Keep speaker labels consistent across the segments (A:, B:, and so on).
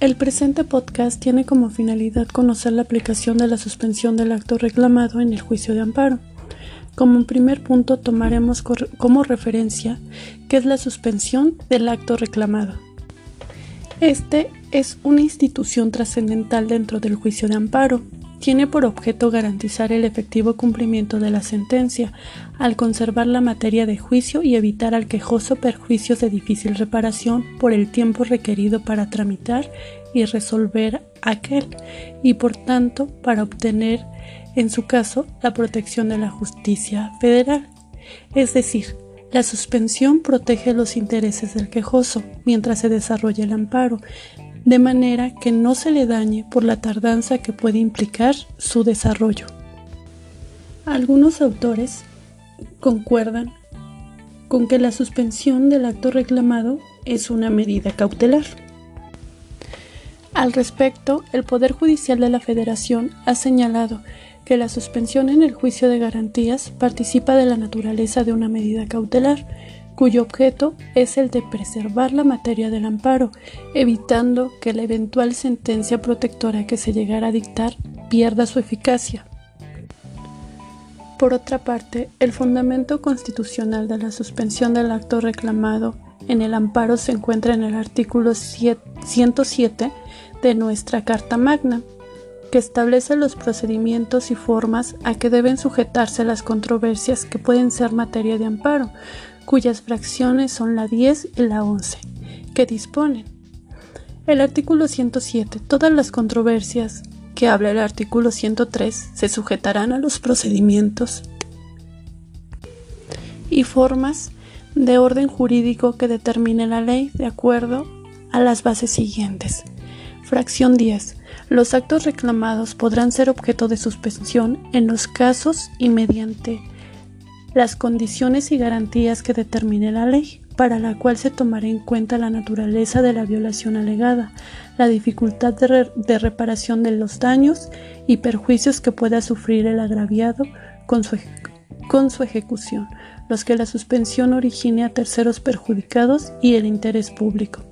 A: El presente podcast tiene como finalidad conocer la aplicación de la suspensión del acto reclamado en el juicio de amparo. Como primer punto tomaremos como referencia qué es la suspensión del acto reclamado. Este es una institución trascendental dentro del juicio de amparo, tiene por objeto garantizar el efectivo cumplimiento de la sentencia, al conservar la materia de juicio y evitar al quejoso perjuicios de difícil reparación por el tiempo requerido para tramitar y resolver aquel, y por tanto para obtener, en su caso, la protección de la justicia federal. Es decir, la suspensión protege los intereses del quejoso mientras se desarrolla el amparo, de manera que no se le dañe por la tardanza que puede implicar su desarrollo. Algunos autores concuerdan con que la suspensión del acto reclamado es una medida cautelar. Al respecto, el Poder Judicial de la Federación ha señalado que la suspensión en el juicio de garantías participa de la naturaleza de una medida cautelar, cuyo objeto es el de preservar la materia del amparo, evitando que la eventual sentencia protectora que se llegara a dictar pierda su eficacia. Por otra parte, el fundamento constitucional de la suspensión del acto reclamado en el amparo se encuentra en el artículo 107 de nuestra Carta Magna, que establece los procedimientos y formas a que deben sujetarse las controversias que pueden ser materia de amparo, cuyas fracciones son la 10 y la 11, que disponen. El artículo 107. Todas las controversias que habla el artículo 103 se sujetarán a los procedimientos y formas de orden jurídico que determine la ley de acuerdo a las bases siguientes. Fracción 10. Los actos reclamados podrán ser objeto de suspensión en los casos y mediante las condiciones y garantías que determine la ley, para la cual se tomará en cuenta la naturaleza de la violación alegada, la dificultad de, reparación de los daños y perjuicios que pueda sufrir el agraviado con su, con su ejecución, los que la suspensión origine a terceros perjudicados y el interés público.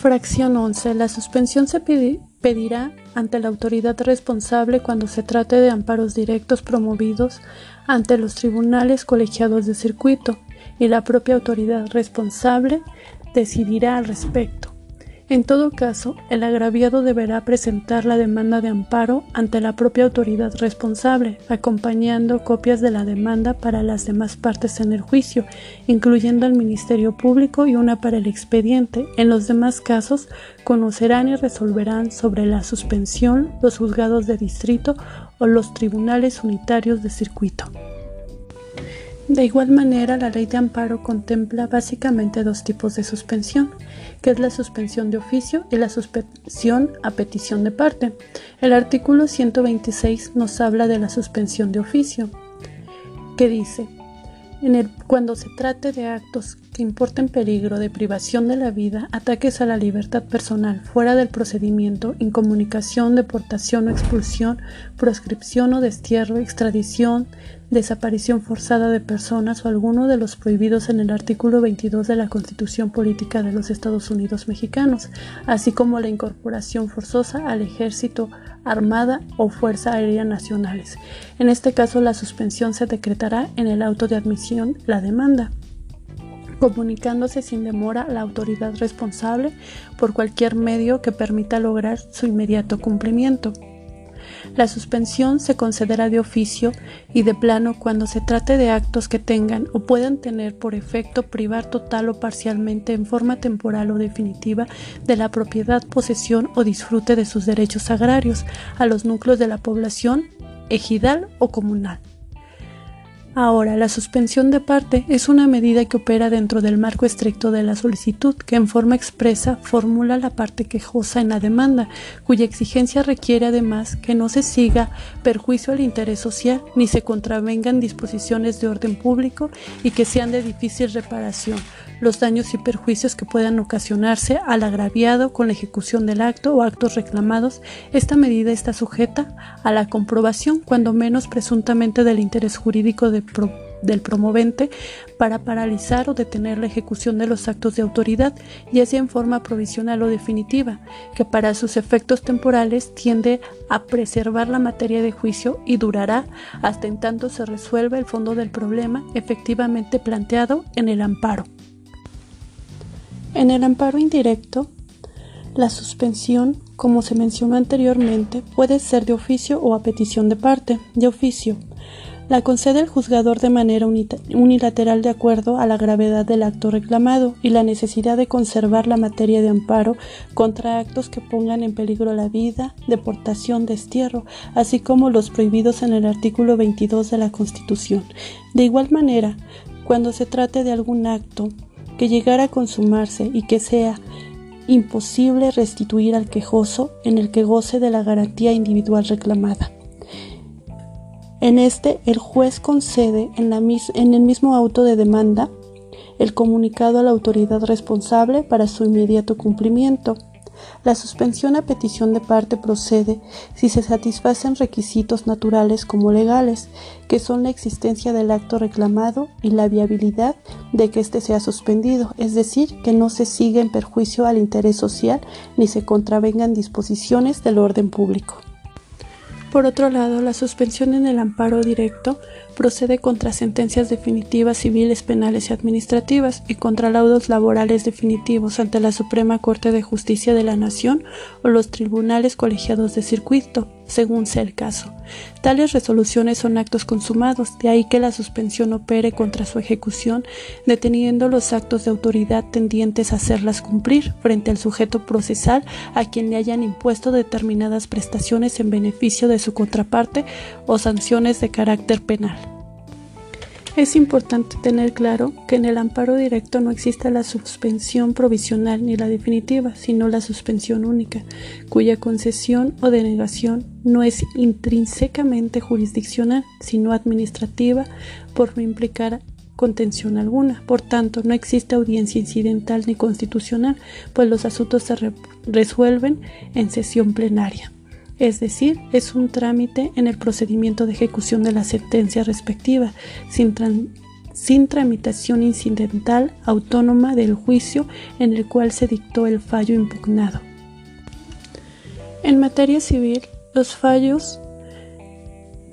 A: Fracción 11. La suspensión se pedirá ante la autoridad responsable cuando se trate de amparos directos promovidos ante los tribunales colegiados de circuito y la propia autoridad responsable decidirá al respecto. En todo caso, el agraviado deberá presentar la demanda de amparo ante la propia autoridad responsable, acompañando copias de la demanda para las demás partes en el juicio, incluyendo al Ministerio Público y una para el expediente. En los demás casos, conocerán y resolverán sobre la suspensión los juzgados de distrito o los tribunales unitarios de circuito. De igual manera, la ley de amparo contempla básicamente dos tipos de suspensión, que es la suspensión de oficio y la suspensión a petición de parte. El artículo 126 nos habla de la suspensión de oficio, que dice, en el, cuando se trate de actos que importen peligro de privación de la vida, ataques a la libertad personal fuera del procedimiento, incomunicación, deportación o expulsión, proscripción o destierro, extradición, desaparición forzada de personas o alguno de los prohibidos en el artículo 22 de la Constitución Política de los Estados Unidos Mexicanos, así como la incorporación forzosa al ejército, armada o fuerza aérea nacionales. En este caso, la suspensión se decretará en el auto de admisión la demanda comunicándose sin demora la autoridad responsable por cualquier medio que permita lograr su inmediato cumplimiento. La suspensión se concederá de oficio y de plano cuando se trate de actos que tengan o puedan tener por efecto privar total o parcialmente en forma temporal o definitiva de la propiedad, posesión o disfrute de sus derechos agrarios a los núcleos de la población ejidal o comunal. Ahora, la suspensión de parte es una medida que opera dentro del marco estricto de la solicitud, que en forma expresa formula la parte quejosa en la demanda, cuya exigencia requiere además que no se siga perjuicio al interés social ni se contravengan disposiciones de orden público y que sean de difícil reparación los daños y perjuicios que puedan ocasionarse al agraviado con la ejecución del acto o actos reclamados. Esta medida está sujeta a la comprobación, cuando menos presuntamente del interés jurídico de del promovente para paralizar o detener la ejecución de los actos de autoridad, ya sea en forma provisional o definitiva, que para sus efectos temporales tiende a preservar la materia de juicio y durará hasta en tanto se resuelva el fondo del problema efectivamente planteado en el amparo. En el amparo indirecto, la suspensión, como se mencionó anteriormente, puede ser de oficio o a petición de parte. De oficio, la concede el juzgador de manera unilateral de acuerdo a la gravedad del acto reclamado y la necesidad de conservar la materia de amparo contra actos que pongan en peligro la vida, deportación, destierro, así como los prohibidos en el artículo 22 de la Constitución. De igual manera, cuando se trate de algún acto que llegara a consumarse y que sea imposible restituir al quejoso en el que goce de la garantía individual reclamada. En este, el juez concede en, en, el mismo auto de demanda el comunicado a la autoridad responsable para su inmediato cumplimiento. La suspensión a petición de parte procede si se satisfacen requisitos naturales como legales, que son la existencia del acto reclamado y la viabilidad de que éste sea suspendido, es decir, que no se siga en perjuicio al interés social ni se contravengan disposiciones del orden público. Por otro lado, la suspensión en el amparo directo procede contra sentencias definitivas civiles, penales y administrativas y contra laudos laborales definitivos ante la Suprema Corte de Justicia de la Nación o los tribunales colegiados de circuito, según sea el caso. Tales resoluciones son actos consumados, de ahí que la suspensión opere contra su ejecución, deteniendo los actos de autoridad tendientes a hacerlas cumplir frente al sujeto procesal a quien le hayan impuesto determinadas prestaciones en beneficio de su contraparte o sanciones de carácter penal. Es importante tener claro que en el amparo directo no existe la suspensión provisional ni la definitiva, sino la suspensión única, cuya concesión o denegación no es intrínsecamente jurisdiccional, sino administrativa, por no implicar contención alguna. Por tanto, no existe audiencia incidental ni constitucional, pues los asuntos se resuelven en sesión plenaria es decir, es un trámite en el procedimiento de ejecución de la sentencia respectiva, sin, sin, tramitación incidental autónoma del juicio en el cual se dictó el fallo impugnado. En materia civil, los fallos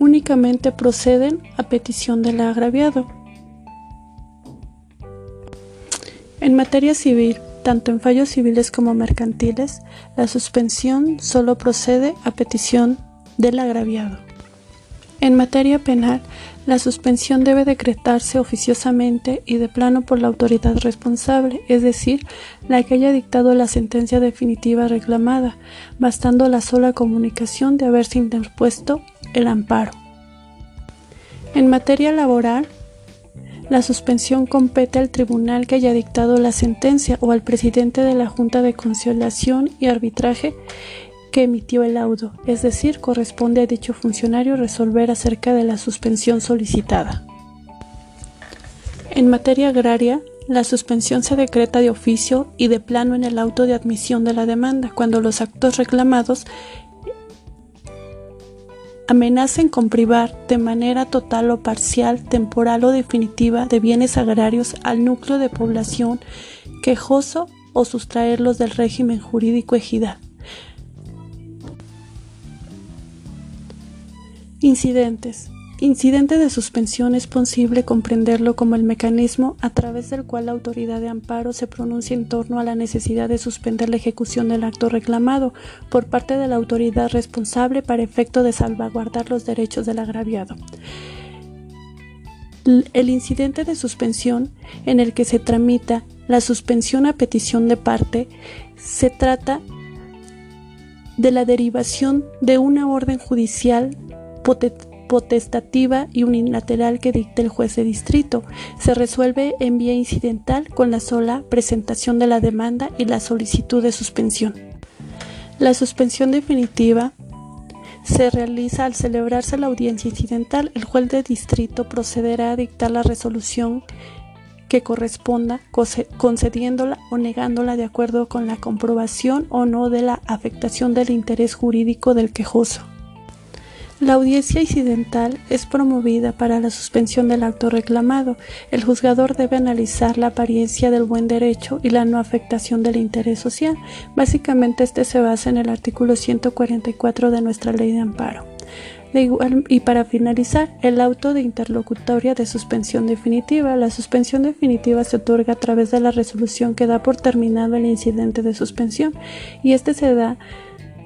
A: únicamente proceden a petición del agraviado. En materia civil, tanto en fallos civiles como mercantiles, la suspensión solo procede a petición del agraviado. En materia penal, la suspensión debe decretarse oficiosamente y de plano por la autoridad responsable, es decir, la que haya dictado la sentencia definitiva reclamada, bastando la sola comunicación de haberse interpuesto el amparo. En materia laboral, la suspensión compete al tribunal que haya dictado la sentencia o al presidente de la Junta de Conciliación y Arbitraje que emitió el laudo, es decir, corresponde a dicho funcionario resolver acerca de la suspensión solicitada. En materia agraria, la suspensión se decreta de oficio y de plano en el auto de admisión de la demanda, cuando los actos reclamados amenacen con privar de manera total o parcial, temporal o definitiva de bienes agrarios al núcleo de población quejoso o sustraerlos del régimen jurídico ejidal. Incidentes. Incidente de suspensión es posible comprenderlo como el mecanismo a través del cual la autoridad de amparo se pronuncia en torno a la necesidad de suspender la ejecución del acto reclamado por parte de la autoridad responsable para efecto de salvaguardar los derechos del agraviado. El incidente de suspensión en el que se tramita la suspensión a petición de parte se trata de la derivación de una orden judicial potestativa y unilateral que dicte el juez de distrito. Se resuelve en vía incidental con la sola presentación de la demanda y la solicitud de suspensión. La suspensión definitiva se realiza al celebrarse la audiencia incidental. El juez de distrito procederá a dictar la resolución que corresponda, concediéndola o negándola de acuerdo con la comprobación o no de la afectación del interés jurídico del quejoso. La audiencia incidental es promovida para la suspensión del acto reclamado. El juzgador debe analizar la apariencia del buen derecho y la no afectación del interés social. Básicamente este se basa en el artículo 144 de nuestra ley de amparo. y para finalizar, el auto de interlocutoria de suspensión definitiva. La suspensión definitiva se otorga a través de la resolución que da por terminado el incidente de suspensión y este se da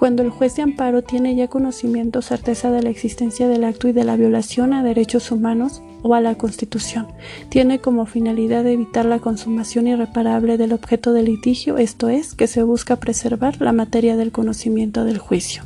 A: cuando el juez de amparo tiene ya conocimiento o certeza de la existencia del acto y de la violación a derechos humanos o a la Constitución, tiene como finalidad evitar la consumación irreparable del objeto del litigio, esto es, que se busca preservar la materia del conocimiento del juicio.